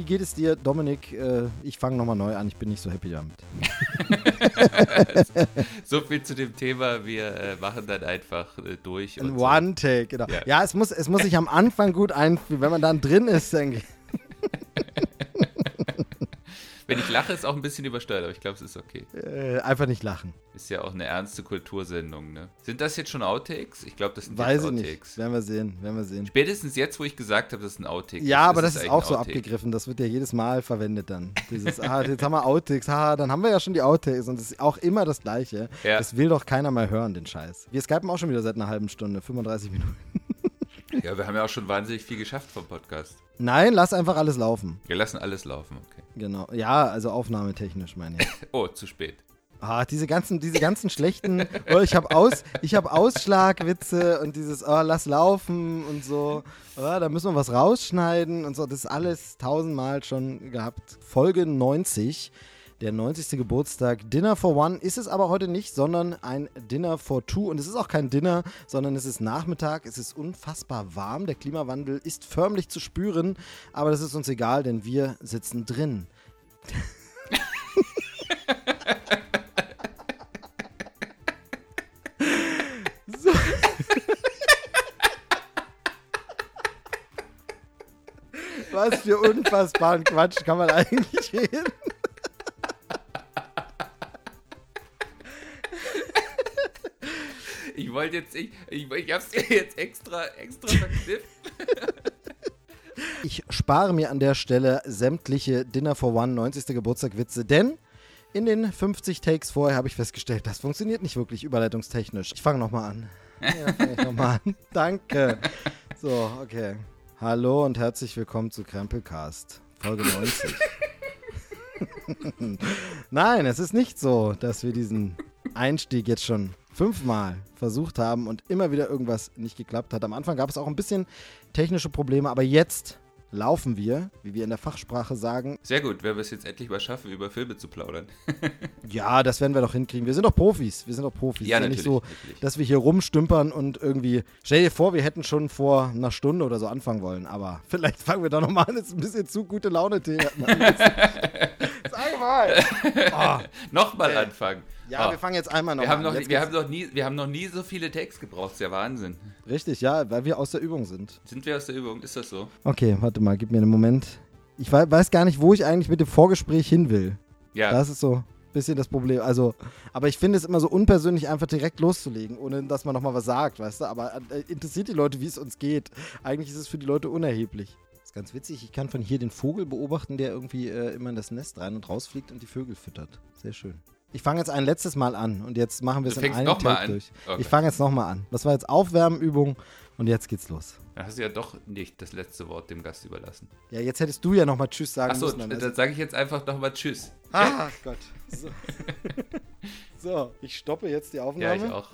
Wie geht es dir, Dominik? Äh, ich fange nochmal neu an, ich bin nicht so happy damit. so viel zu dem Thema, wir äh, machen dann einfach äh, durch. Ein One-Take, genau. Ja, ja es, muss, es muss sich am Anfang gut einfühlen. Wenn man dann drin ist, denke ich. Wenn ich lache, ist auch ein bisschen übersteuert, aber ich glaube, es ist okay. Äh, einfach nicht lachen. Ist ja auch eine ernste Kultursendung, ne? Sind das jetzt schon Outtakes? Ich glaube, das sind Weiß jetzt ich Nicht. Werden wir sehen, werden wir sehen. Spätestens jetzt, wo ich gesagt habe, das ist ein Outtake. Ja, aber das ist, ist auch so abgegriffen. Das wird ja jedes Mal verwendet dann. Dieses, ah, jetzt haben wir Outtakes. Ah, dann haben wir ja schon die Outtakes. Und das ist auch immer das Gleiche. Ja. Das will doch keiner mehr hören, den Scheiß. Wir skypen auch schon wieder seit einer halben Stunde, 35 Minuten. Ja, wir haben ja auch schon wahnsinnig viel geschafft vom Podcast. Nein, lass einfach alles laufen. Wir lassen alles laufen, okay. Genau. Ja, also aufnahmetechnisch meine ich. oh, zu spät. Ah, diese ganzen, diese ganzen schlechten, oh, ich habe Aus, hab Ausschlagwitze und dieses, oh, lass laufen und so, oh, da müssen wir was rausschneiden und so, das ist alles tausendmal schon gehabt. Folge 90 der 90. Geburtstag. Dinner for One ist es aber heute nicht, sondern ein Dinner for Two. Und es ist auch kein Dinner, sondern es ist Nachmittag. Es ist unfassbar warm. Der Klimawandel ist förmlich zu spüren. Aber das ist uns egal, denn wir sitzen drin. Was für unfassbaren Quatsch kann man eigentlich reden? Ich wollte jetzt, ich, ich, ich hab's dir jetzt extra, extra verknifft. Ich spare mir an der Stelle sämtliche Dinner for One 90. Geburtstag Witze, denn in den 50 Takes vorher habe ich festgestellt, das funktioniert nicht wirklich überleitungstechnisch. Ich fange nochmal an. Ja, fange ich nochmal an. Danke. So, okay. Hallo und herzlich willkommen zu Krempelcast, Folge 90. Nein, es ist nicht so, dass wir diesen Einstieg jetzt schon fünfmal versucht haben und immer wieder irgendwas nicht geklappt hat. Am Anfang gab es auch ein bisschen technische Probleme, aber jetzt laufen wir, wie wir in der Fachsprache sagen. Sehr gut, wenn wir es jetzt endlich mal schaffen, über Filme zu plaudern. ja, das werden wir doch hinkriegen. Wir sind doch Profis. Wir sind doch Profis. Ja, ist ja nicht so, natürlich. dass wir hier rumstümpern und irgendwie. Stell dir vor, wir hätten schon vor einer Stunde oder so anfangen wollen, aber vielleicht fangen wir doch nochmal an. Das ist ein bisschen zu gute Laune-Tee. Sag mal. Oh. nochmal anfangen. Ja, oh. wir fangen jetzt einmal noch wir haben an. Noch, wir, haben noch nie, wir haben noch nie so viele Tags gebraucht, das ist ja Wahnsinn. Richtig, ja, weil wir aus der Übung sind. Sind wir aus der Übung? Ist das so? Okay, warte mal, gib mir einen Moment. Ich weiß gar nicht, wo ich eigentlich mit dem Vorgespräch hin will. Ja. Das ist so ein bisschen das Problem. Also, aber ich finde es immer so unpersönlich, einfach direkt loszulegen, ohne dass man nochmal was sagt, weißt du? Aber äh, interessiert die Leute, wie es uns geht. Eigentlich ist es für die Leute unerheblich. Ist ganz witzig. Ich kann von hier den Vogel beobachten, der irgendwie äh, immer in das Nest rein und rausfliegt und die Vögel füttert. Sehr schön. Ich fange jetzt ein letztes Mal an und jetzt machen wir es in einem Take durch. Okay. Ich fange jetzt nochmal an. Das war jetzt Aufwärmübung und jetzt geht's los. Dann hast du ja doch nicht das letzte Wort dem Gast überlassen. Ja, jetzt hättest du ja nochmal Tschüss sagen Achso, müssen. Achso, dann sage ich jetzt einfach nochmal Tschüss. Ach Gott. So. so. ich stoppe jetzt die Aufnahme. Ja, ich auch.